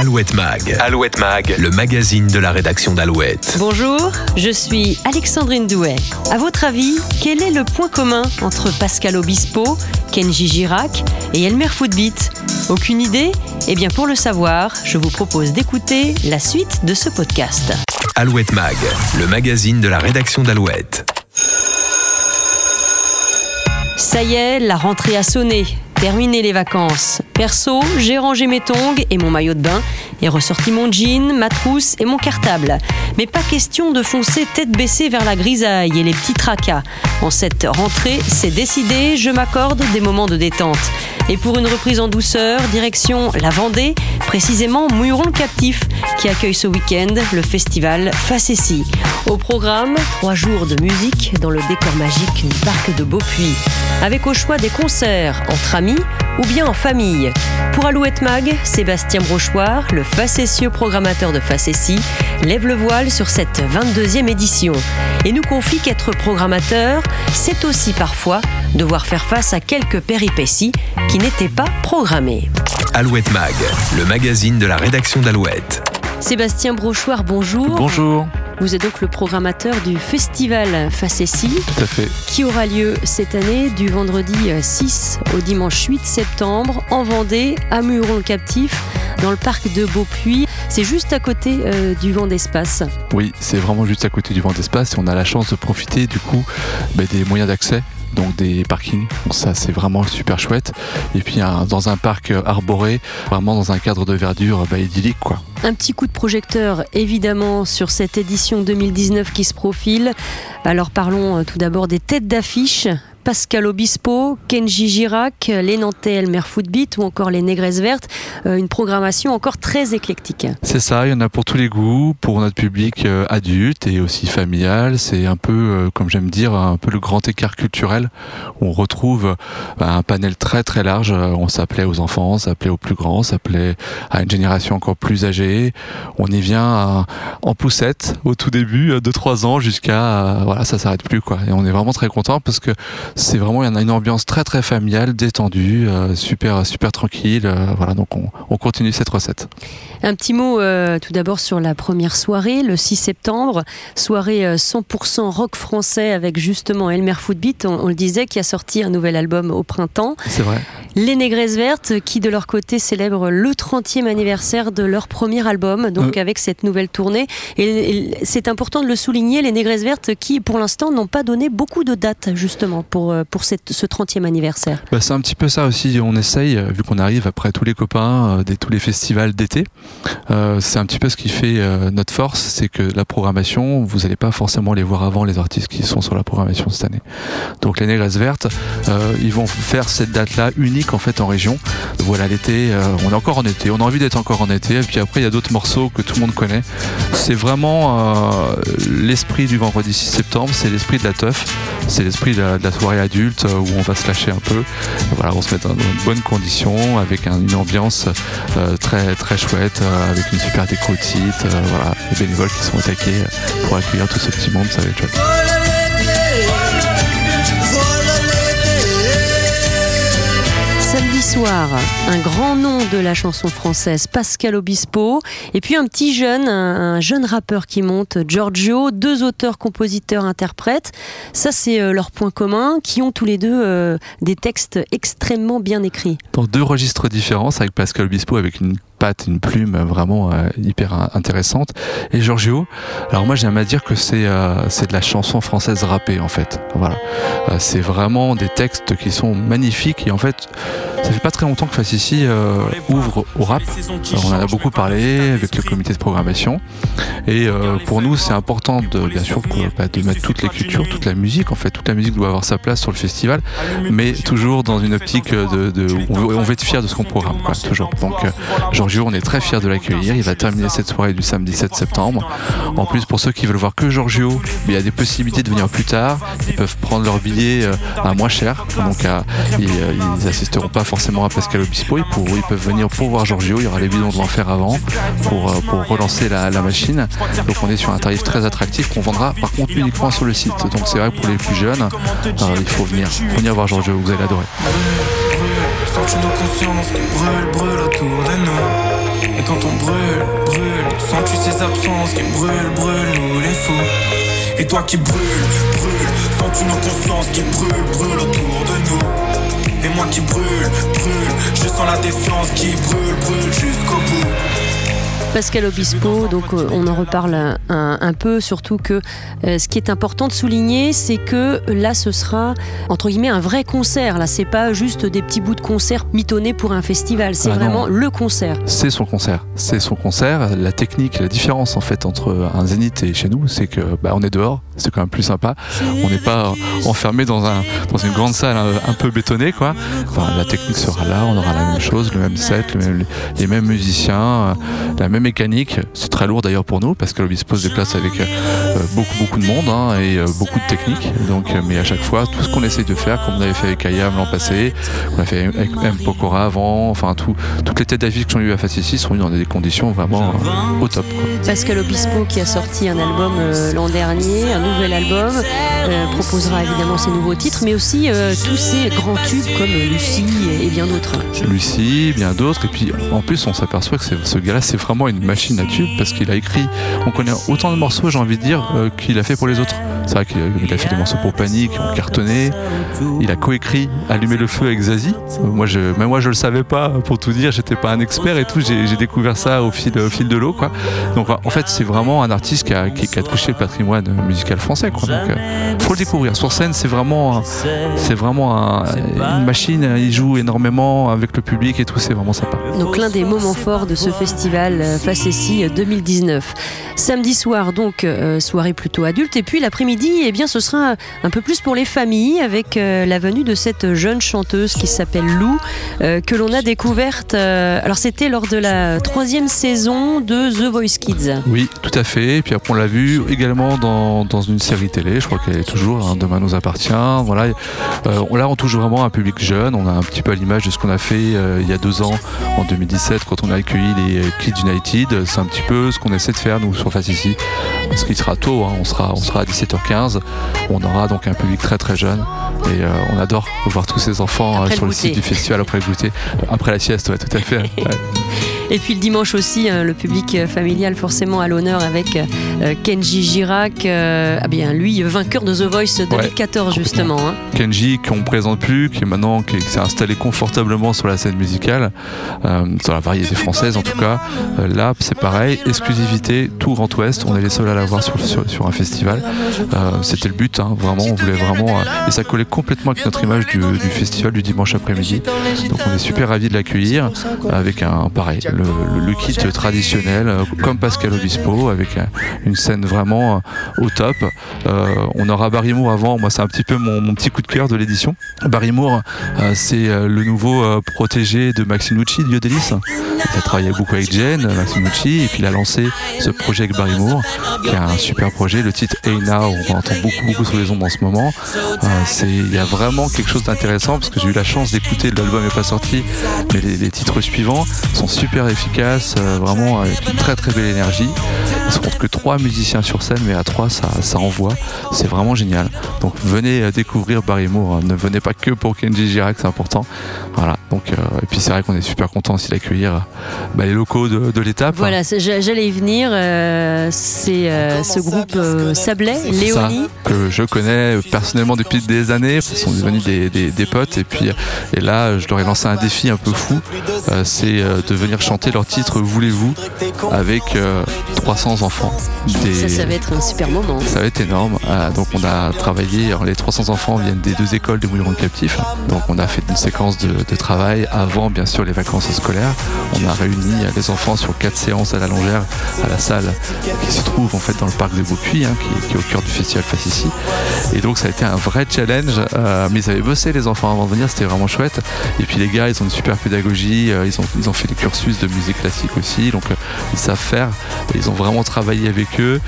Alouette Mag. Alouette Mag, le magazine de la rédaction d'Alouette. Bonjour, je suis Alexandrine Douet. À votre avis, quel est le point commun entre Pascal Obispo, Kenji Girac et Elmer Footbeat? Aucune idée? Eh bien, pour le savoir, je vous propose d'écouter la suite de ce podcast. Alouette Mag, le magazine de la rédaction d'Alouette. Ça y est, la rentrée a sonné. Terminé les vacances. Perso, j'ai rangé mes tongs et mon maillot de bain et ressorti mon jean, ma trousse et mon cartable. Mais pas question de foncer tête baissée vers la grisaille et les petits tracas. En cette rentrée, c'est décidé, je m'accorde des moments de détente. Et pour une reprise en douceur, direction la Vendée, précisément Mouilleron le Captif, qui accueille ce week-end le festival Facessi. Au programme, trois jours de musique dans le décor magique du parc de Beaupuy, avec au choix des concerts entre amis ou bien en famille. Pour Alouette Mag, Sébastien Brochoir, le facétieux programmateur de Facessi, lève le voile sur cette 22e édition et nous confie qu'être programmateur, c'est aussi parfois devoir faire face à quelques péripéties qui n'étaient pas programmées. Alouette Mag, le magazine de la rédaction d'Alouette. Sébastien Brochoir, bonjour. Bonjour. Vous êtes donc le programmateur du festival Facessi. Tout à fait. Qui aura lieu cette année du vendredi 6 au dimanche 8 septembre en Vendée, à Muron-le-Captif, dans le parc de Beaupuy. C'est juste à côté euh, du vent d'espace. Oui, c'est vraiment juste à côté du vent d'espace et on a la chance de profiter du coup bah, des moyens d'accès donc des parkings. Ça c'est vraiment super chouette. Et puis dans un parc arboré, vraiment dans un cadre de verdure bah, idyllique quoi. Un petit coup de projecteur évidemment sur cette édition 2019 qui se profile. Alors parlons euh, tout d'abord des têtes d'affiche. Pascal Obispo, Kenji Girac, les Nantais Elmer Footbeat ou encore les Négresses Vertes. Euh, une programmation encore très éclectique. C'est ça, il y en a pour tous les goûts, pour notre public euh, adulte et aussi familial. C'est un peu, euh, comme j'aime dire, un peu le grand écart culturel. On retrouve bah, un panel très très large. On s'appelait aux enfants, on s'appelait aux plus grands, on s'appelait à une génération encore plus âgée. On y vient en poussette au tout début, de 3 ans jusqu'à voilà, ça s'arrête plus quoi. Et on est vraiment très content parce que c'est vraiment, il y en a une ambiance très très familiale, détendue, euh, super super tranquille. Euh, voilà, donc on, on, continue cette recette. Un petit mot euh, tout d'abord sur la première soirée, le 6 septembre, soirée 100% rock français avec justement Elmer Footbeat, on, on, le disait, qui a sorti un nouvel album au printemps. C'est vrai. Les Négresses Vertes, qui de leur côté célèbrent le 30e anniversaire de leur premier album, donc avec cette nouvelle tournée. Et, et c'est important de le souligner, les Négresses Vertes qui pour l'instant n'ont pas donné beaucoup de dates justement pour pour, euh, ce 30e anniversaire bah, C'est un petit peu ça aussi, on essaye, euh, vu qu'on arrive après tous les copains, euh, des, tous les festivals d'été, c'est un petit peu ce qui fait notre force, c'est que la programmation, vous n'allez pas forcément les voir avant les artistes qui sont sur la programmation cette année. Donc les Négresses Vertes, ils vont faire cette date-là unique en fait en région. Voilà l'été, on est encore en été, on a envie d'être encore en été, et puis après il y a d'autres morceaux que tout le monde connaît. C'est vraiment l'esprit du vendredi 6 septembre, c'est l'esprit de la teuf, c'est l'esprit de, de la soirée adulte où on va se lâcher un peu. Voilà, on se met dans de bonnes conditions avec un, une ambiance euh, très très chouette, euh, avec une super déco. Euh, voilà, les bénévoles qui sont attaqués pour accueillir tout ce petit monde, ça va être chouette. Un grand nom de la chanson française, Pascal Obispo, et puis un petit jeune, un, un jeune rappeur qui monte, Giorgio, deux auteurs, compositeurs, interprètes. Ça, c'est euh, leur point commun, qui ont tous les deux euh, des textes extrêmement bien écrits. Dans deux registres différents, avec Pascal Obispo avec une une plume vraiment euh, hyper intéressante. Et Giorgio, alors moi j'aime à dire que c'est euh, de la chanson française rappée en fait. Voilà, euh, c'est vraiment des textes qui sont magnifiques et en fait ça fait pas très longtemps que Facessi euh, ouvre au rap. On en a beaucoup parlé avec le comité de programmation et euh, pour nous c'est important de bien sûr bah, de mettre toutes les cultures, toute la musique en fait, toute la musique doit avoir sa place sur le festival, mais toujours dans une optique de, on, veut, on veut être fier de ce qu'on programme quoi, toujours. Donc euh, On est très fiers de l'accueillir. Il va terminer cette soirée du samedi 7 septembre. En plus, pour ceux qui veulent voir que Giorgio, il y a des possibilités de venir plus tard. Ils peuvent prendre leur billet euh, à moins cher. Donc, ils, euh, ils assisteront pas forcément à Pascal Obispo. Ils, peuvent venir pour voir Giorgio. Il y aura les bidons de l'enfer avant pour, euh, relancer la, machine. Donc, on est sur un tarif très attractif qu'on vendra par contre uniquement sur le site. Donc, c'est vrai pour les plus jeunes, il faut venir, faut venir voir Giorgio. Vous allez l'adorer. Sorti de conscience qui brûle, brûle autour de nous. Et quand on brûle, brûle, sens-tu ces absences qui brûlent, brûlent, nous les fous. Et toi qui brûle, brûle, sens-tu nos consciences qui brûlent, brûlent autour de nous. Et moi qui brûle, brûle, je sens la défiance qui brûle, brûle jusqu'au bout Pascal Obispo, donc euh, on en reparle un, peu, surtout que euh, ce qui est important de souligner, c'est que là ce sera entre guillemets un vrai concert. Là, c'est pas juste des petits bouts de concert mitonnés pour un festival, c'est ah vraiment le concert. C'est son concert, c'est son concert. La technique, la différence en fait entre un zénith et chez nous, c'est que bah, on est dehors, c'est quand même plus sympa. On n'est pas enfermé dans, un, dans une grande salle un, peu bétonnée, quoi. la technique sera là, on aura la même chose, le même set, les mêmes musiciens, la même mécanique. C'est très lourd d'ailleurs pour nous parce que l'Obispo se déplace avec euh, beaucoup beaucoup de monde hein, et euh, beaucoup de techniques. Donc, euh, mais à chaque fois, tout ce qu'on essaye de faire, comme on avait fait avec Ayam l'an passé, on a fait avec M. Pokora avant, enfin tout, toutes les têtes d'affiche qui sont eu à ici sont eues dans des conditions vraiment au top. Pascal Obispo qui a sorti un album l'an dernier, un nouvel album, proposera évidemment ses nouveaux titres, mais aussi tous ces grands tubes comme Lucie et, bien d'autres. Lucie, bien d'autres, et puis en plus on s'aperçoit que ce gars-là c'est vraiment une machine à tube parce qu'il a écrit, on connaît autant de morceaux, j'ai envie de dire, euh, qu'il a fait pour les autres. C'est vrai qu'il a fait des morceaux pour Panic, qui ont cartonné. Il a coécrit Allumer le feu avec Zazie. Moi, je, même moi, je le savais pas, pour tout dire. J'étais pas un expert et tout. J'ai découvert ça au fil, de l'eau, quoi. Donc, en fait, c'est vraiment un artiste qui a, touché le patrimoine musical français, quoi. Euh, faut le découvrir. Sur scène, c'est vraiment, c'est vraiment une machine. Il joue énormément avec le public et tout. C'est vraiment sympa. Donc, l'un des moments forts de ce festival euh, Facessi 2019. Samedi soir, donc, euh, soirée plutôt adulte. Et puis, l'après-midi, eh bien, ce sera un peu plus pour les familles avec euh, la venue de cette jeune chanteuse qui s'appelle Lou, euh, que l'on a découverte. Euh, alors, c'était lors de la troisième saison de The Voice Kids. Oui, tout à fait. Et puis après, on l'a vu également dans, dans, une série télé. Je crois qu'elle est toujours hein, Demain nous appartient. Voilà. là, on touche vraiment un public jeune. On a un petit peu à l'image de ce qu'on a fait il y a deux ans, en 2017, quand on a accueilli les Kids United. C'est un petit peu ce qu'on essaie de faire, nous, sur Face ici. Parce qu'il sera tôt, hein. on, sera, on sera à 17h15 on aura donc un public très très jeune et euh, on adore voir tous ces enfants euh, sur le, site du festival après le goûter, après la sieste, ouais, tout à fait. Et puis le dimanche aussi, hein, le public euh, familial forcément à l'honneur avec euh, Kenji Girac, euh, ah bien lui vainqueur de The Voice 2014 justement. Hein. Kenji qu'on présente plus, qui est maintenant qui s'est installé confortablement sur la scène musicale, sur la variété française en tout cas. là c'est pareil, exclusivité, tout Grand Ouest, on est les seuls à l'avoir sur, sur, un festival. C'était le but, hein, vraiment, on voulait vraiment et ça collait complètement avec notre image du, festival du dimanche après-midi. Donc on est super ravis de l'accueillir avec un pareil le, kit traditionnel, euh, comme Pascal Obispo, avec une scène vraiment euh, au top. Euh, on aura Barry Moore avant, moi c'est un petit peu mon, petit coup de cœur de l'édition. Barry Moore, c'est le nouveau protégé de Maximucci, de Yodelis. Il a travaillé beaucoup avec Jen, Et puis il a lancé ce projet avec Barry Moore, qui est un super projet. Le titre Hey Now, on entend beaucoup, beaucoup sur les ondes en ce moment. Il y a vraiment quelque chose d'intéressant parce que j'ai eu la chance d'écouter, l'album n'est pas sorti, mais les, titres suivants sont super efficace, euh, vraiment avec une très très belle énergie. Il se compte que trois musiciens sur scène, mais à trois ça, ça envoie. C'est vraiment génial. Donc venez euh, découvrir Barry Moore. Hein. Ne venez pas que pour Kenji Girac, c'est important. Voilà. Donc euh, et puis c'est vrai qu'on est super content aussi d'accueillir bah, les locaux de, Voilà, j'allais y venir. c'est ce groupe Sablé, Léonie. que je connais personnellement depuis des années. Ils sont devenus des, des, potes. Et puis et là, je leur ai lancé un défi un peu fou. c'est de venir chanter leur titre Voulez-vous avec 300 euh, enfants. Ça, ça va être un super moment. Ça va être énorme. Donc on a travaillé, les 300 enfants viennent des deux écoles de Mouilleron captifs. Donc on a fait une séquence de, travail avant bien sûr les vacances scolaires. On a réuni les enfants sur quatre séances à la longère à la salle qui se trouve en fait dans le parc de Beaupuy, hein, qui, est au cœur du festival Face ici. Et donc ça a été un vrai challenge. Euh, mais ils avaient bossé les enfants avant de venir, c'était vraiment chouette. Et puis les gars, ils ont une super pédagogie, euh, ils, ont, ils ont fait des cursus de musique classique aussi, donc euh, ils savent faire. ils ont vraiment travailler avec eux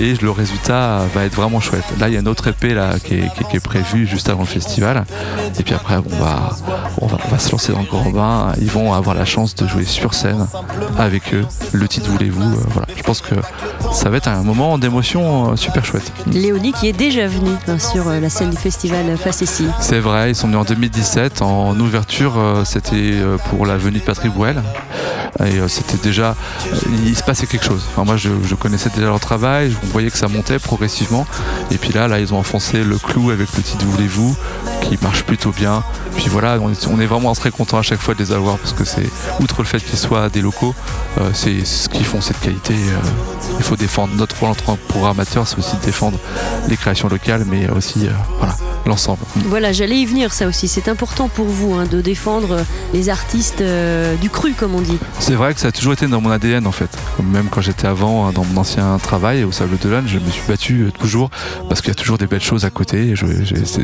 et le résultat va être vraiment chouette. Là, il y a une autre épée là, qui, est, prévue juste avant le festival. Et puis après, on, va, on, va, se lancer dans le grand bain. Ils vont avoir la chance de jouer sur scène avec eux. Le titre Voulez-vous. voilà. Je pense que ça va être un moment d'émotion super chouette. Léonie qui est déjà venu hein, sur la scène du festival Facessi. C'est vrai, ils sont venus en 2017 en ouverture. C'était pour la venue de Patrick Bouel. Et euh, c'était déjà, euh, il se passait quelque chose. moi, je, connaissais déjà leur travail, je voyais que ça montait progressivement. Et puis là, là, ils ont enfoncé le clou avec le titre Voulez-vous, qui marche plutôt bien. Puis voilà, on est, vraiment très content à chaque fois de les avoir parce que c'est, outre le fait qu'ils soient des locaux, euh, c'est ce qu'ils font cette qualité. il faut défendre notre rôle en tant que programmateur, c'est aussi défendre les créations locales, mais aussi voilà, l'ensemble. Voilà, j'allais y venir, ça aussi. C'est important pour vous hein, de défendre les artistes du cru, comme on dit. C'est vrai que ça a toujours été dans mon ADN en fait. Même quand j'étais avant hein, dans mon ancien travail au Sable de l'Âne, je me suis battu euh, toujours parce qu'il y a toujours des belles choses à côté. je,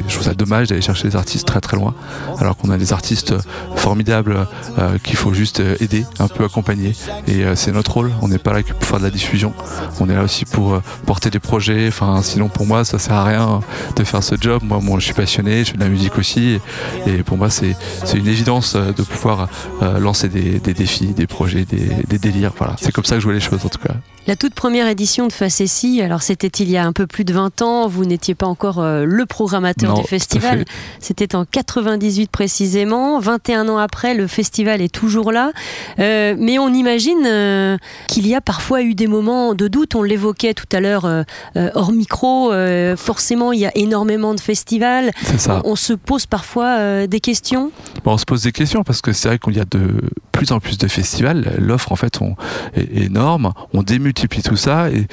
trouve ça dommage d'aller chercher des artistes très très loin, alors qu'on a des artistes euh, formidables euh, qu'il faut juste aider, un peu accompagner. Et c'est notre rôle. On n'est pas là que pour faire de la diffusion. On est là aussi pour porter des projets. Enfin, sinon pour moi, ça sert à rien de faire ce job. Moi, moi je suis passionné, je fais de la musique aussi, et, pour moi, c'est une évidence de pouvoir lancer des, des défis, des projets, des, délires. Voilà, c'est comme ça que je vois les choses en tout cas. La toute première édition de Facessi, alors c'était il y a un peu plus de 20 ans, vous n'étiez pas encore euh, le programmateur du festival, c'était en 98 précisément, 21 ans après, le festival est toujours là, euh, mais on imagine euh, qu'il y a parfois eu des moments de doute, on l'évoquait tout à l'heure hors micro, forcément il y a énormément de festivals, ça. On, se pose parfois des questions On se pose des questions parce que c'est vrai qu'il y a de plus en plus de festivals, l'offre en fait on, est énorme, on démultiplie multiplie tout ça. Et,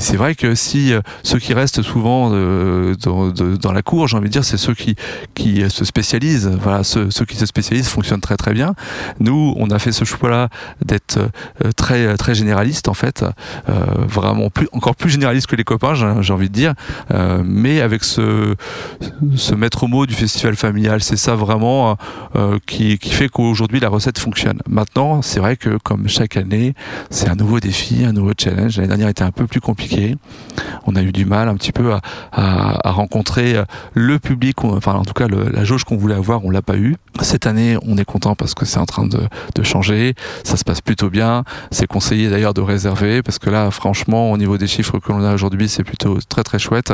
c'est vrai que si euh, ceux qui restent souvent euh, dans, la cour, j'ai envie de dire, c'est ceux qui, qui se spécialisent. Voilà, ceux, qui se spécialisent fonctionnent très très bien. Nous, on a fait ce choix-là d'être euh, très très généraliste en fait, vraiment plus encore plus généraliste que les copains, j'ai envie de dire, mais avec ce ce maître mot du festival familial, c'est ça vraiment qui, qui fait qu'aujourd'hui la recette fonctionne. Maintenant, c'est vrai que comme chaque année, c'est un nouveau défi, un nouveau challenge. L'année dernière était un peu plus compliqué. On a eu du mal un petit peu à, rencontrer le public, enfin en tout cas la jauge qu'on voulait avoir, on l'a pas eu. Cette année, on est content parce que c'est en train de, changer. Ça se passe bien. C'est conseillé d'ailleurs de réserver parce que là, franchement, au niveau des chiffres que l'on a aujourd'hui, c'est plutôt très très chouette.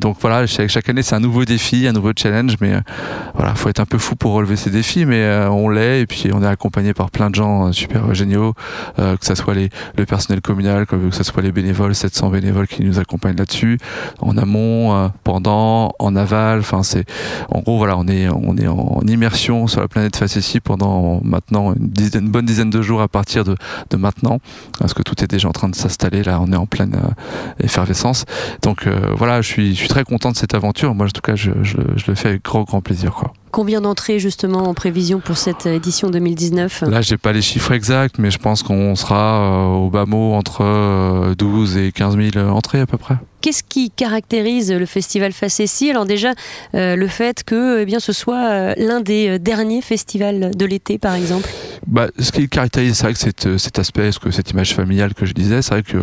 Donc voilà, chaque, année, c'est un nouveau défi, un nouveau challenge, mais euh, voilà, faut être un peu fou pour relever ces défis, mais euh, on l'est et puis on est accompagné par plein de gens euh, super géniaux, que ce soit les, le personnel communal que ce soit les bénévoles, 700 bénévoles qui nous accompagnent là-dessus, en amont, pendant, en aval. Enfin, c'est en gros voilà, on est on est en immersion sur la planète Facessi pendant maintenant une, bonne dizaine de jours à partir de, de, maintenant, parce que tout est déjà en train de s'installer. Là, on est en pleine euh, effervescence. Donc euh, voilà, je suis je suis très content de cette aventure. Moi, en tout cas, je, je, je le fais avec grand grand plaisir quoi. Combien d'entrées justement en prévision pour cette édition 2019 Là, j'ai pas les chiffres exacts, mais je pense qu'on sera euh, au bas mot entre 12 euh, et 15 000 entrées à peu près. Qu'est-ce qui caractérise le festival Facessi Alors déjà, euh, le fait que eh bien, ce soit l'un des derniers festivals de l'été, par exemple. Bah, ce qui caractérise, c'est vrai que cet, aspect, que cette image familiale que je disais, c'est vrai que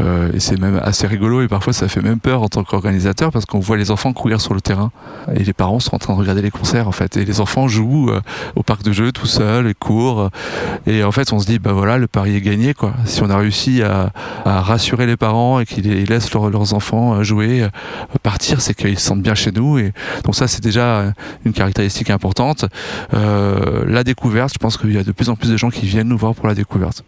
euh, c'est même assez rigolo et parfois ça fait même peur en tant qu'organisateur parce qu'on voit les enfants courir sur le terrain et les parents sont en train de regarder les concerts en fait. Et les enfants jouent euh, au parc de jeux tout seuls et courent. Et en fait on se dit bah voilà le pari est gagné quoi. Si on a réussi à rassurer les parents et qu'ils laissent leurs enfants euh, jouer, euh, partir, c'est qu'ils se sentent bien chez nous et donc ça c'est déjà une caractéristique importante. Euh, la découverte, je pense qu'il y a de plus en plus de gens qui viennent nous voir pour la découverte.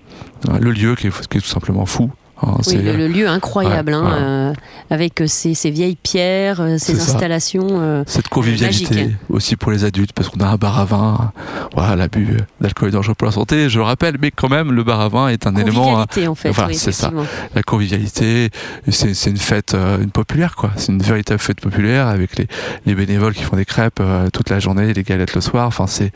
Le lieu qui qui est tout simplement fou. Hein, oui, le, lieu incroyable, hein, euh, avec ces, vieilles pierres, euh, ces installations. Euh, Cette convivialité aussi pour les adultes, parce qu'on a un bar à vin. Voilà, l'abus d'alcool est dangereux pour la santé, je le rappelle, mais quand même, le bar à vin est un élément. en fait. Voilà, c'est ça. La convivialité, c'est une fête une populaire, quoi. C'est une véritable fête populaire avec les, les bénévoles qui font des crêpes toute la journée, les galettes le soir. Enfin, c'est.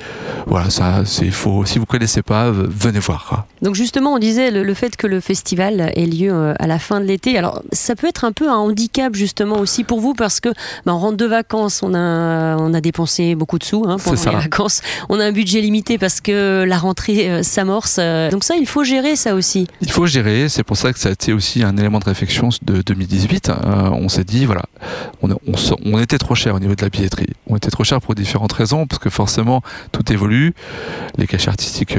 Voilà, ça, c'est faux. Si vous connaissez pas, venez voir, quoi. Donc justement, on disait le, fait que le festival ait lieu euh, à la fin de l'été. Alors ça peut être un peu un handicap justement aussi pour vous parce que ben, on rentre de vacances, on a on a dépensé beaucoup de sous hein, pendant les vacances, on a un budget limité parce que la rentrée euh, s'amorce. Euh. donc ça, il faut gérer ça aussi. Il faut gérer. C'est pour ça que ça a été aussi un élément de réflexion de 2018. on s'est dit voilà, on, on, était trop cher au niveau de la billetterie. On était trop cher pour différentes raisons parce que forcément tout évolue. Les cachets artistiques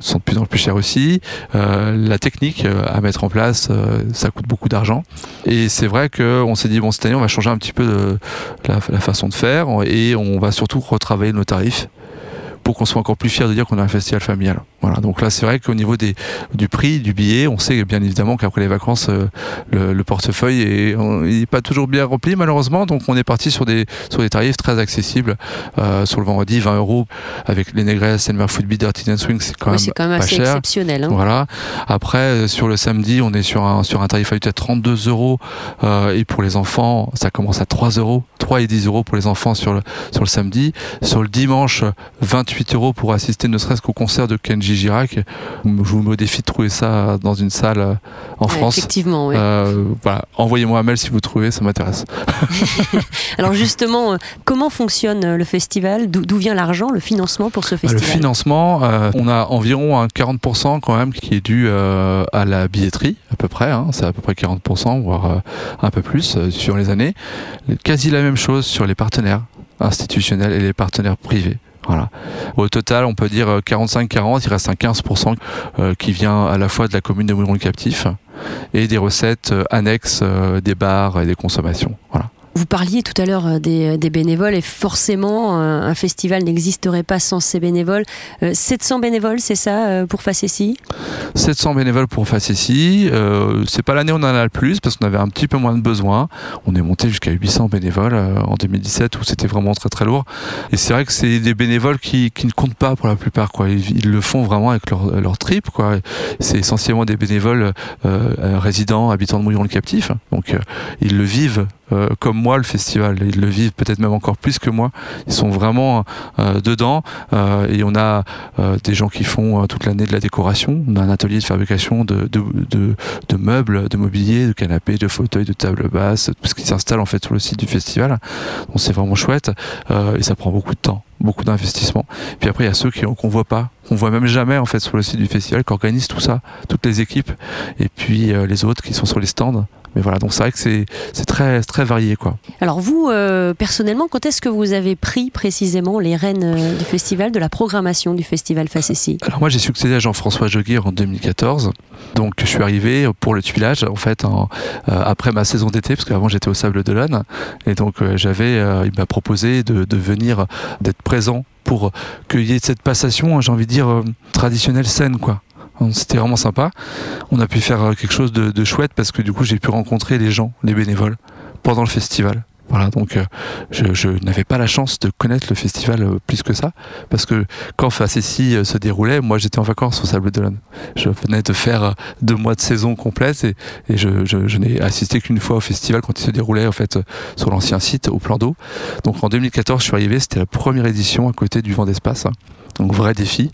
sont de plus en plus chers aussi. La technique à mettre en place, euh, ça coûte beaucoup d'argent. Et c'est vrai qu'on s'est dit, bon, cette année, on va changer un petit peu de, la, la façon de faire et on va surtout retravailler nos tarifs pour qu'on soit encore plus fier de dire qu'on a un festival familial. Voilà. Donc là, c'est vrai qu'au niveau des, du prix du billet, on sait bien évidemment qu'après les vacances, euh, le, portefeuille est, pas toujours bien rempli malheureusement. Donc on est parti sur des sur des tarifs très accessibles. Euh, sur le vendredi, 20 euros avec les négresses, Elmer Football, Dirty Dance Swing, c'est quand, même quand même assez exceptionnel. Hein. Voilà. Après, euh, sur le samedi, on est sur un sur un tarif à 32 euros et pour les enfants, ça commence à 3 euros, 3 et 10 euros pour les enfants sur le sur le samedi. Sur le dimanche, 28 8 euros pour assister ne serait-ce qu'au concert de Kenji Girac. Je vous me défie de trouver ça dans une salle euh, en France. Effectivement, oui. Euh, voilà. Envoyez-moi un mail si vous trouvez, ça m'intéresse. Alors justement, euh, comment fonctionne le festival? D'où vient l'argent, le financement pour ce festival Le financement, on a environ un 40% quand même qui est dû à la billetterie, à peu près. Hein. C'est à peu près 40%, voire un peu plus sur les années. Quasi la même chose sur les partenaires institutionnels et les partenaires privés. Voilà. Au total, on peut dire 45-40, euh, il reste un 15% euh, qui vient à la fois de la commune de Mouillon-le-Captif et des recettes euh, annexes des bars et des consommations. Voilà. Vous parliez tout à l'heure euh, des, bénévoles et forcément un festival n'existerait pas sans ces bénévoles. 700 euh, bénévoles, c'est ça euh, pour Facessi 700 bénévoles pour Facessi. c'est pas l'année où on en a le plus parce qu'on avait un petit peu moins de besoins. On est monté jusqu'à 800 bénévoles en 2017 où c'était vraiment très très lourd. Et c'est vrai que c'est des bénévoles qui, ne comptent pas pour la plupart. Quoi. Ils, le font vraiment avec leur, trip. Quoi. C'est essentiellement des bénévoles résidents, habitants de Mouillon-le-Captif. Donc ils le vivent euh, comme le festival. Ils le vivent peut-être même encore plus que moi. Ils sont vraiment euh, dedans. Euh, et on a des gens qui font toute l'année de la décoration. On a un atelier de fabrication de, meubles, de mobilier, de canapés, de fauteuils, de tables basses, tout ce qui s'installe en fait sur le site du festival. Donc c'est vraiment chouette et ça prend beaucoup de temps beaucoup d'investissement. Puis après, il y a ceux qu'on voit pas, qu'on voit même jamais en fait sur le site du festival, qui organisent tout ça, toutes les équipes, et puis les autres qui sont sur les stands mais voilà, donc c'est vrai que c'est, très, très varié. Quoi. Alors vous, euh, personnellement, quand est-ce que vous avez pris précisément les rênes euh, du festival, de la programmation du festival Facessi Alors moi j'ai succédé à Jean-François Joguir en 2014, donc je suis arrivé pour le tuilage en fait en, euh, après ma saison d'été, parce qu'avant j'étais au Sable d'Olonne, et donc j'avais, il m'a proposé de, de venir, d'être présent pour qu'il y ait cette passation, j'ai envie de dire, traditionnelle saine quoi. C'était vraiment sympa. On a pu faire euh, quelque chose de, chouette parce que du coup j'ai pu rencontrer les gens, les bénévoles, pendant le festival. Voilà, donc euh, je, n'avais pas la chance de connaître le festival euh, plus que ça, parce que quand Facessi se déroulait, moi j'étais en vacances au Sable d'Olonne. Je venais de faire deux mois de saison complète et, je, n'ai assisté qu'une fois au festival quand il se déroulait en fait sur l'ancien site au plan d'eau. Donc en 2014, je suis arrivé, c'était la première édition à côté du vent d'espace. Donc vrai défi,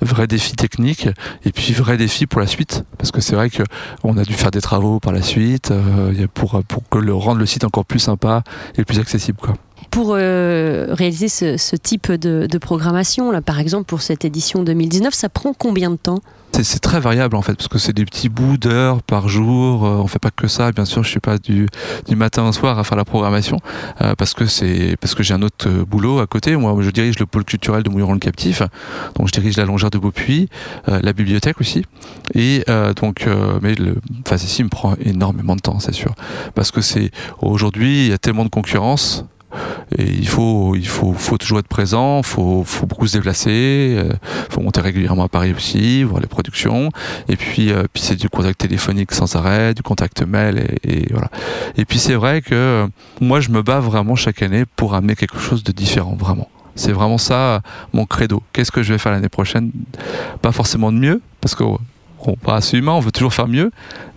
vrai défi technique et puis vrai défi pour la suite parce que c'est vrai qu'on a dû faire des travaux par la suite euh, pour, pour que le, rendre le site encore plus sympa et plus accessible. Quoi. Pour euh, réaliser ce, type de, programmation, là, par exemple pour cette édition 2019, ça prend combien de temps? C'est très variable en fait parce que c'est des petits bouts d'heures par jour. Euh, on fait pas que ça. Bien sûr, je suis pas du, du matin au soir à faire la programmation euh, parce que c'est parce que j'ai un autre euh, boulot à côté. Moi, je dirige le pôle culturel de Mouilleron le Captif. Donc, je dirige la longère de Beaupuis, la bibliothèque aussi. Et donc, mais le ici me prend énormément de temps, c'est sûr, parce que c'est aujourd'hui il y a tellement de concurrence il faut, il faut, faut toujours être présent, faut, faut beaucoup se déplacer, euh, faut monter régulièrement à Paris aussi, voir les productions. Et puis, euh, puis c'est du contact téléphonique sans arrêt, du contact mail et, voilà. Et puis c'est vrai que euh, moi je me bats vraiment chaque année pour amener quelque chose de différent, vraiment. C'est vraiment ça mon credo. Qu'est-ce que je vais faire l'année prochaine? Pas forcément de mieux, parce que bon, pas assez humain, on veut toujours faire mieux,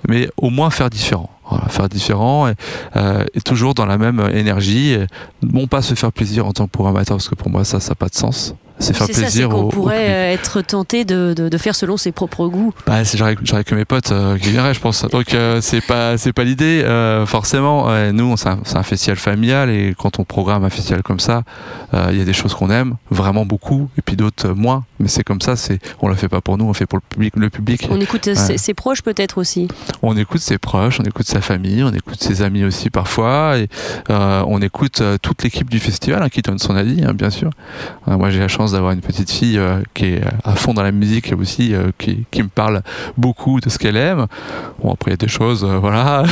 mais au moins faire différent faire différent euh, et, toujours dans la même énergie. bon, pas se faire plaisir en tant que programmateur parce que pour moi ça, ça n'a pas de sens. C'est faire c'est plaisir qu'on pourrait euh, être tenté de, de- de faire selon ses propres goûts. Bah, j'aurais que mes potes euh, qui viendraient, je pense. Donc euh, c'est pas c'est pas l'idée. Euh, forcément, nous, c'est un, un festival familial et quand on programme un festival comme ça, euh, il y a des choses qu'on aime vraiment beaucoup et puis d'autres moins. Mais c'est comme ça. C'est on le fait pas pour nous, on le fait pour le public. Le public. On écoute ses, ses proches peut-être aussi. On écoute ses proches, on écoute sa famille, on écoute ses amis aussi parfois, et on écoute toute l'équipe du festival hein, qui donne son avis, hein, bien sûr. Moi, j'ai la chance d'avoir une petite fille euh, qui est à fond dans la musique et aussi euh, qui, qui me parle beaucoup de ce qu'elle aime. Bon, après, il y a des choses, euh, voilà,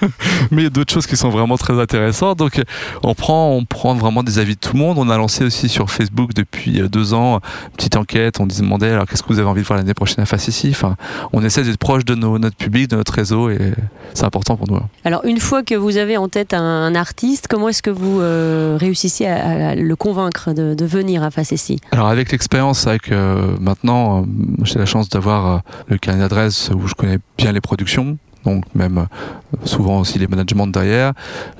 mais il y a d'autres choses qui sont vraiment très intéressantes. Donc, euh, on prend, on prend vraiment des avis de tout le monde. On a lancé aussi sur Facebook depuis euh, deux ans une petite enquête. On demandait alors qu'est-ce que vous avez envie de voir l'année prochaine à Face ici? Enfin, on essaie d'être proche de notre public, de notre réseau, et c'est important pour nous. hein. Alors une fois que vous avez en tête un, artiste, comment est-ce que vous euh, réussissez à, le convaincre de, de venir à Facessi Alors avec l'expérience, c'est vrai que euh, maintenant, euh, j'ai la chance d'avoir euh, le carnet d'adresse où je connais bien les productions. Donc même souvent aussi les managements derrière.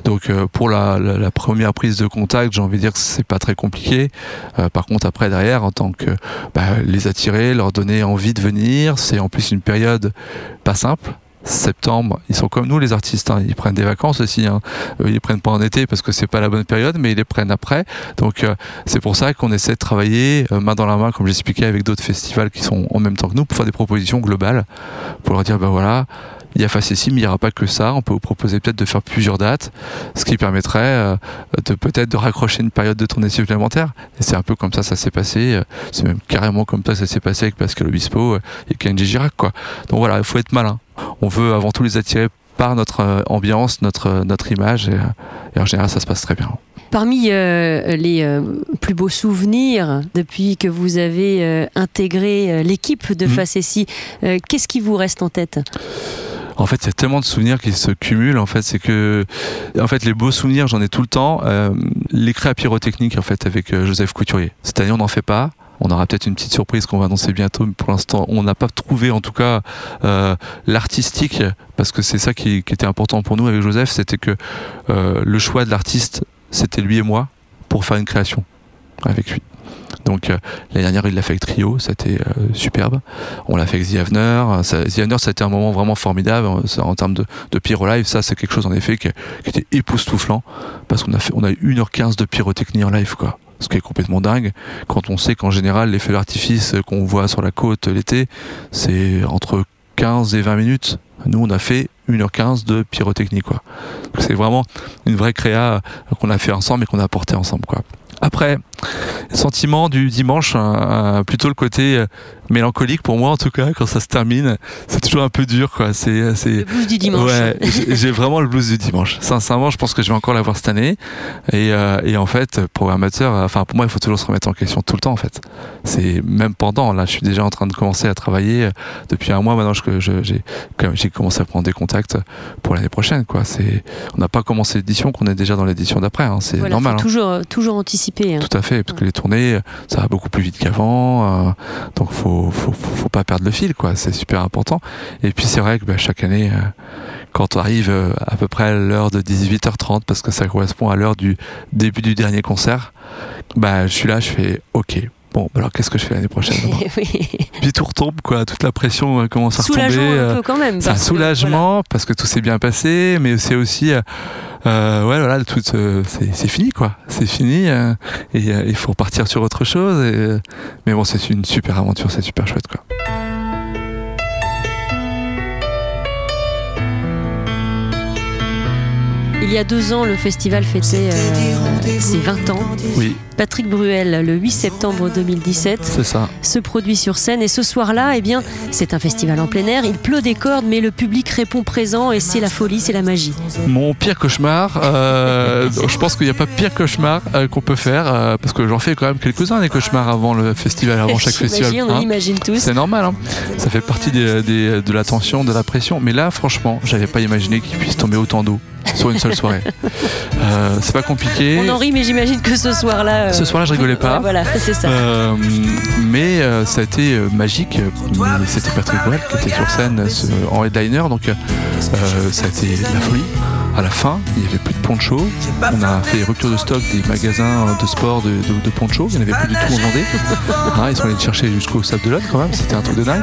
Donc euh, pour la, la- la première prise de contact, j'ai envie de dire que c'est pas très compliqué. Euh, par contre après derrière, en tant que bah, les attirer, leur donner envie de venir, c'est en plus une période pas simple. Septembre, ils sont comme nous les artistes, hein, ils prennent des vacances aussi. Hein. Ils prennent pas en été parce que c'est pas la bonne période, mais ils les prennent après. Donc euh, c'est pour ça qu'on essaie de travailler euh, main dans la main, comme j'expliquais, avec d'autres festivals qui sont en même temps que nous, pour faire des propositions globales, pour leur dire, ben voilà, il y a Facessim, il n'y aura pas que ça. On peut vous proposer peut-être de faire plusieurs dates, ce qui permettrait euh, de peut-être de raccrocher une période de tournée supplémentaire. Et c'est un peu comme ça ça s'est passé. C'est même carrément comme ça ça s'est passé avec Pascal Obispo et Kenji Girac, quoi. Donc voilà, il faut être malin. On veut avant tout les attirer par notre euh, ambiance, notre, notre image, et, euh, et en général ça se passe très bien. Parmi euh, les euh, plus beaux souvenirs depuis que vous avez euh, intégré euh, l'équipe de Mhm. Facessi, euh, qu'est-ce qui vous reste en tête? En fait, il y a tellement de souvenirs qui se cumulent. En fait, c'est que, en fait, les beaux souvenirs, j'en ai tout le temps. Euh, les créas pyrotechniques, en fait, avec euh, Joseph Couturier. Cette année, on n'en fait pas. On aura peut-être une petite surprise qu'on va annoncer bientôt, mais pour l'instant, on n'a pas trouvé, en tout cas, euh, l'artistique, parce que c'est ça qui, était important pour nous avec Joseph, c'était que euh, le choix de l'artiste, c'était lui et moi pour faire une création avec lui. Donc euh, l'année dernière, il l'a fait avec Trio, c'était euh, superbe. On l'a fait avec The Avener. Ça- The Avener, un moment vraiment formidable en, termes de, de pyro live. Ça, c'est quelque chose en effet qui, était époustouflant parce qu'on a fait, on a eu 1h15 de pyrotechnie en live, quoi. Ce qui est complètement dingue quand on sait qu'en général, les feux d'artifice qu'on voit sur la côte l'été, c'est entre 15 et 20 minutes. Nous, on a fait 1h15 de pyrotechnie, quoi. C'est vraiment une vraie créa qu'on a fait ensemble et qu'on a porté ensemble, quoi. Après, sentiment du dimanche, un- un- plutôt le côté euh, mélancolique pour moi en tout cas quand ça se termine. C'est toujours un peu dur quoi. C'est c'est Le blues du dimanche. Ouais, j'ai vraiment le blues du dimanche. Sincèrement, je pense que je vais encore l'avoir cette année. Et, euh, et en fait, euh, enfin pour moi, il faut toujours se remettre en question tout le temps en fait. C'est même pendant. Là, je suis déjà en train de commencer à travailler euh, depuis un mois maintenant. Je- J'ai j'ai commencé à prendre des contacts pour l'année prochaine. Quoi. C'est on n'a pas commencé l'édition, qu'on est déjà dans l'édition d'après. hein. C'est Voilà, normal. faut hein. toujours, euh, toujours anticiper. hein. Tout à fait, parce que les tournées, ça va beaucoup plus vite qu'avant, euh, donc faut, faut, faut, pas perdre le fil, quoi. C'est super important. Et puis c'est vrai que bah, chaque année, euh, quand on arrive euh, à peu près à l'heure de 18h30, parce que ça correspond à l'heure du début du dernier concert, bah je suis là, je fais OK. Bon, bah, alors qu'est-ce que je fais l'année prochaine oui. Puis tout retombe, quoi. Toute la pression euh, commence à retomber. Soulageant euh, un peu quand même. c'est un soulagement parce que tout s'est bien passé, mais c'est aussi, euh, euh, ouais, voilà, tout, euh, c'est fini, quoi. C'est fini euh, et euh, il faut repartir sur autre chose. Et, euh, mais bon, c'est une super aventure, c'est super chouette, quoi. Y a deux ans, le festival fêtait euh, ses 20 ans. Oui, Patrick Bruel, le 8 septembre 2017, c'est ça. se produit sur scène. Et ce soir-là, eh bien, c'est un festival en plein air. Il pleut des cordes, mais le public répond présent et c'est la folie, c'est la magie. Mon pire cauchemar, euh, je pense qu'il n'y a pas pire cauchemar euh, qu'on peut faire, euh, parce que j'en fais quand même quelques-uns des cauchemars avant le festival, avant chaque festival. On hein. l'imagine tous. C'est normal, hein. ça fait partie des- des- de la tension, de la pression. Mais là, franchement, j'avais pas imaginé qu'il puisse tomber autant d'eau sur une seule soirée. Euh, c'est pas compliqué. On en rit, mais j'imagine que ce soir-là. euh, Ce soir-là, je rigolais pas. ouais, voilà, c'est ça. Euh, mais ça a été magique. C'était Patrick Bruel qui était sur scène ce- en headliner, donc ça a été la folie. à la fin, il n'y avait plus de poncho. On a fait rupture de stock des magasins de sport de, de, poncho. Il n'y en avait plus du tout en Vendée. Ah, ils sont allés chercher jusqu'au Sable de quand même. C'était un truc de dingue.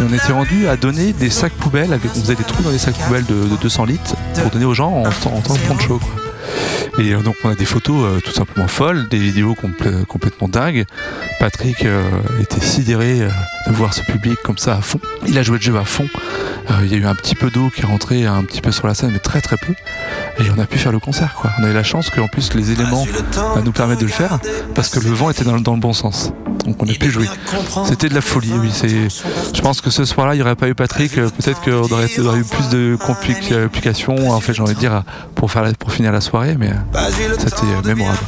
Et on était rendu à donner des sacs poubelles. Avec, on faisait des trous dans des sacs poubelles de, 200 litres pour donner aux gens en, en tant que poncho. Et euh, donc on a des photos euh, tout simplement folles, des vidéos complètement dingues. Patrick euh, était sidéré de voir ce public comme ça à fond. Il a joué le jeu à fond. Il y a eu un petit peu d'eau qui est rentrée un petit peu sur la scène, mais très très peu. Et on a pu faire le concert. Quoi. On a eu la chance qu'en plus les éléments nous permettent de le faire parce que le vent était dans, le bon sens. Donc on a pu jouer. C'était de la folie, oui. Je pense que ce soir-là, il n'y aurait pas eu Patrick. Peut-être qu'on aurait, aurait, eu plus de complications, en fait, j'ai envie de dire, pour, faire, pour finir la soirée. Mais c'était mémorable.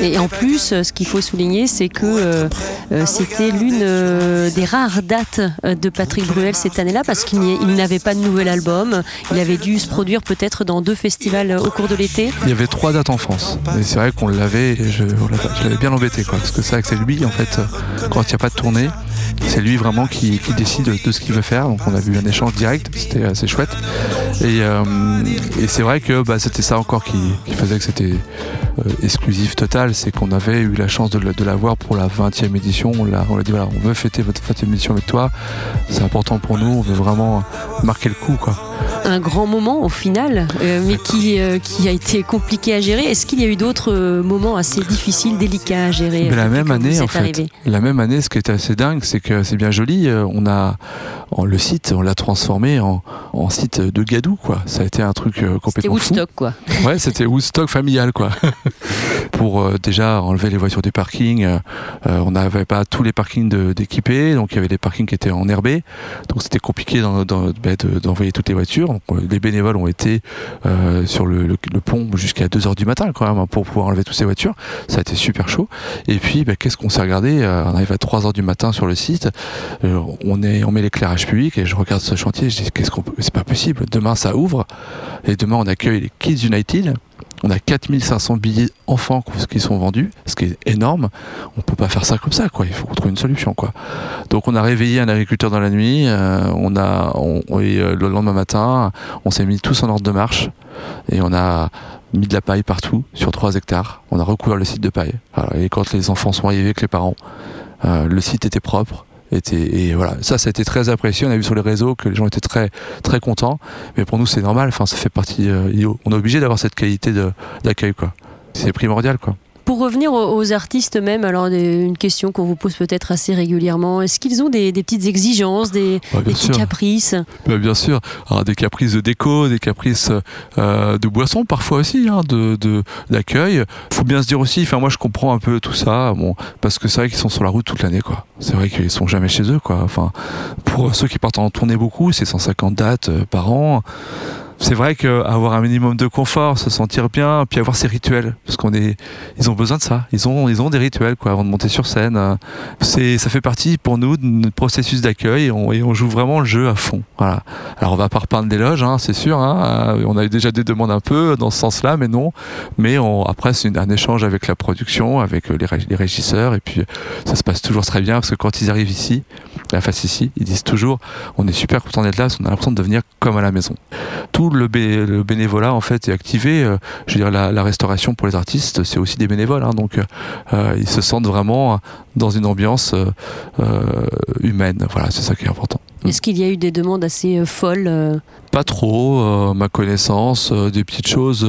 Et en plus, ce qu'il faut souligner, c'est que euh, euh, c'était l'une euh, des rares dates de Patrick Bruel cette année-là, parce qu'il n'avait pas de nouvel album. Il avait dû se produire peut-être dans deux festivals au cours de l'été. Il y avait trois dates en France. Et c'est vrai qu'on l'avait, je, l'avais bien embêté, quoi, parce que c'est vrai que c'est lui, en fait, quand il n'y a pas de tournée, c'est lui vraiment qui, décide de ce qu'il veut faire. Donc on a vu un échange direct, c'était assez chouette. Et, c'est vrai que bah, c'était ça encore qui, faisait que c'était euh, exclusif total, c'est qu'on avait eu la chance de, l'avoir pour la 20e édition. On l'a, on dit voilà, on veut fêter votre 20e édition avec toi. C'est important pour nous, on veut vraiment marquer le coup. Un grand moment au final, euh, mais qui, euh, qui a été compliqué à gérer. Est-ce qu'il y a eu d'autres moments assez difficiles, délicats à gérer La même année, en fait. La même année, ce qui était assez dingue, c'est que c'est bien joli. On a le site, on l'a transformé en, en, site de gadou, quoi. Ça a été un truc complètement c'était Woodstock, quoi. Ouais, c'était Woodstock familial, quoi. pour euh, déjà enlever les voitures du parking. Euh, euh, on n'avait pas tous les parkings d'équipés, donc il y avait des parkings qui étaient en enherbés, donc c'était compliqué bah, d'envoyer toutes les voitures. Donc, les bénévoles ont été sur le, pont jusqu'à 2h du matin quand même pour pouvoir enlever toutes ces voitures. Ça a été super chaud. Et puis bah, qu'est-ce qu'on s'est regardé On arrive à 3h du matin sur le site, on, on met l'éclairage public et je regarde ce chantier, je dis qu'est-ce qu'on c'est pas possible. Demain ça ouvre et demain on accueille les Kids United on a 4500 billets enfants qui sont vendus, ce qui est énorme. On peut pas faire ça comme ça, quoi. Il faut trouver une solution. Donc on a réveillé un agriculteur dans la nuit. Euh, on a, euh, le lendemain matin, on s'est mis tous en ordre de marche et on a mis de la paille partout sur 3 hectares. On a recouvert le site de paille. Et quand les enfants sont arrivés avec les parents, euh, le site était propre et voilà, ça, ça a été très apprécié. On a vu sur les réseaux que les gens étaient très, très contents. Mais pour nous, c'est normal. Enfin, ça fait partie. Euh, on est obligé d'avoir cette qualité d'accueil, quoi. C'est primordial, quoi. Pour revenir aux artistes même, alors une question qu'on vous pose peut-être assez régulièrement, est-ce qu'ils ont des, petites exigences, des, petits caprices? Bah, Bien sûr, des caprices de déco, des caprices euh, de boissons parfois aussi, hein, de d'accueil. Il faut bien se dire aussi, enfin moi je comprends un peu tout ça, bon, parce que c'est vrai qu'ils sont sur la route toute l'année, quoi. C'est vrai qu'ils sont jamais chez eux, quoi. Enfin, pour ceux qui partent en tournée beaucoup, c'est 150 dates euh, par an c'est vrai qu'avoir un minimum de confort, se sentir bien, puis avoir ses rituels, parce qu'on est, ils ont besoin de ça. Ils ont, ils ont des rituels quoi, avant de monter sur scène. C'est, ça fait partie pour nous de notre processus d'accueil et on, joue vraiment le jeu à fond. Voilà. Alors on va pas repeindre des loges, hein, c'est sûr. Hein. On a eu déjà des demandes un peu dans ce sens-là, mais non. Mais après c'est un échange avec la production, avec les, les, régisseurs, et puis ça se passe toujours très bien parce que quand ils arrivent ici, la face ici, ils disent toujours, on est super content d'être là, parce qu'on a l'impression de devenir comme à la maison. Tout le, bénévolat en fait est activé. Euh, je veux dire, la, restauration pour les artistes, c'est aussi des bénévoles, hein, donc euh, ils se sentent vraiment dans une ambiance euh, humaine. Voilà, c'est ça qui est important. Est-ce qu'il y a eu des demandes assez folles Pas trop, ma connaissance, des petites choses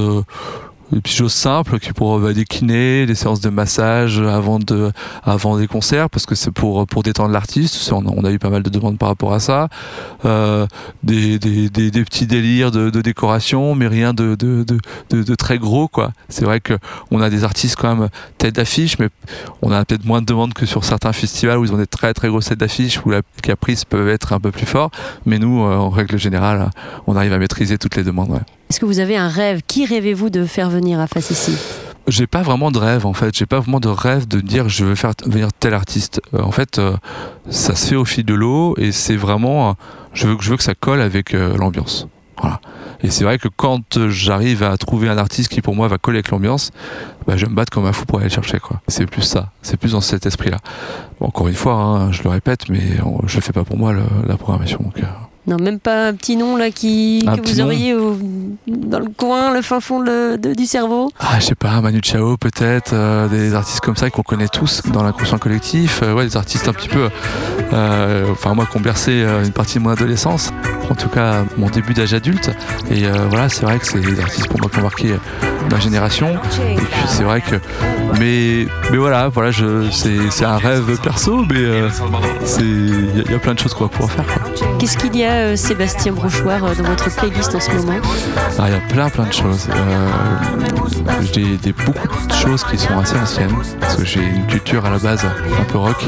des petites choses simples qui pour bah, des kinés, des séances de massage avant de avant des concerts parce que c'est pour pour détendre l'artiste. On, a eu pas mal de demandes par rapport à ça. Euh, des, des, des, des, petits délires de, de, décoration, mais rien de de, de, de très gros quoi. C'est vrai que on a des artistes quand même tête d'affiche, mais on a peut-être moins de demandes que sur certains festivals où ils ont des très très grosses têtes d'affiche où la caprice peut être un peu plus fort. Mais nous, euh, en règle générale, on arrive à maîtriser toutes les demandes. Ouais. Est-ce que vous avez un rêve? Qui rêvez-vous de faire venir à Face ici j'ai pas vraiment de rêve en fait, j'ai pas vraiment de rêve de dire je veux faire venir tel artiste. Euh, en fait, euh, ça se fait au fil de l'eau et c'est vraiment je veux que je veux que ça colle avec euh, l'ambiance. Voilà. Et c'est vrai que quand j'arrive à trouver un artiste qui pour moi va coller avec l'ambiance, bah, je me batte comme un fou pour aller le chercher. C'est plus ça, c'est plus dans cet esprit-là. encore une fois, hein, je le répète, mais je le fais pas pour moi la programmation. Donc, Non, même pas un petit nom là qui, Un que vous auriez au- dans le coin, le fin fond de- de- du cerveau. Ah, je sais pas, Manu Chao peut-être, euh, des artistes comme ça qu'on connaît tous dans l'inconscient collectif, euh, ouais, des artistes un petit peu, euh, enfin moi qui ont bercé euh, une partie de mon adolescence, en tout cas mon début d'âge adulte, et euh, voilà, c'est vrai que c'est des artistes pour moi qui ont marqué euh, ma génération, et puis c'est vrai que, mais, mais voilà, voilà, je, c'est, c'est un rêve perso, mais euh, il y, a- il y a plein de choses qu'on va pouvoir faire. quoi. Qu'est-ce qu'il y a, euh, Sébastien Brochoir, euh, dans votre playlist en ce moment? Ah, il y a plein plein de choses. Euh, j'ai des, beaucoup de choses qui sont assez anciennes parce que j'ai une culture à la base un peu rock,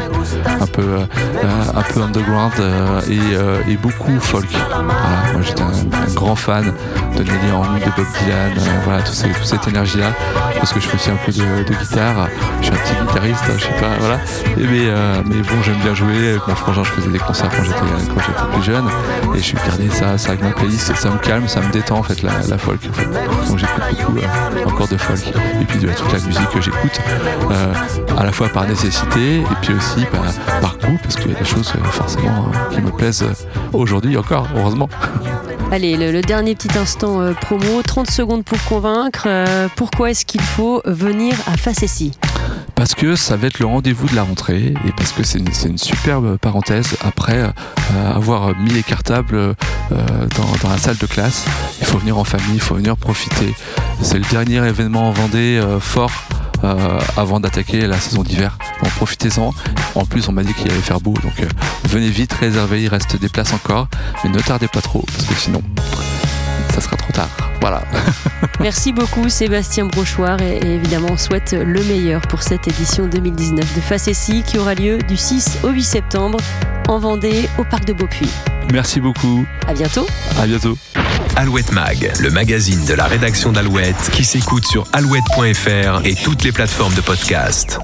un peu euh, euh, un peu underground euh, et, euh, et beaucoup folk. Moi j'étais un, grand fan de Nelly Young, de Bob Dylan, euh, voilà tout toute cette énergie là parce que je fais aussi un peu de, guitare. Je suis un petit guitariste, je sais pas, voilà. Euh, mais bon, j'aime bien jouer. Avec mon je faisais des concerts quand j'étais quand j'étais plus jeune et je suis gardé ça, ça avec ma playlist. Ça me calme, ça me détend en fait la, folk. Donc j'écoute beaucoup euh, encore de folk et puis de toute la musique que j'écoute euh, à la fois par nécessité et puis aussi bah, par goût parce qu'il y a des choses euh, forcément euh, qui me plaisent euh, aujourd'hui encore, heureusement. Allez, le, le dernier petit instant euh, promo, 30 secondes pour convaincre. Euh, pourquoi est-ce qu'il faut venir à Facessi Parce que ça va être le rendez-vous de la rentrée et parce que c'est une, superbe parenthèse après euh, avoir mis les cartables euh, dans, dans la salle de classe. Il faut venir en famille, il faut venir profiter. C'est le dernier événement en Vendée euh, fort avant d'attaquer la saison d'hiver. Donc profitez-en. En plus, on m'a dit qu'il allait faire beau, donc euh, venez vite, réservez, il reste des places encore, mais ne tardez pas trop parce que sinon, ça sera trop tard. Voilà. Merci beaucoup Sébastien Brochoir et, et évidemment on souhaite le meilleur pour cette édition 2019 de Facessi qui aura lieu du 6 au 8 septembre en Vendée au parc de Beaupuy. Merci beaucoup. À bientôt. À bientôt. Alouette Mag, le magazine de la rédaction d'Alouette qui s'écoute sur alouette.fr et toutes les plateformes de podcast.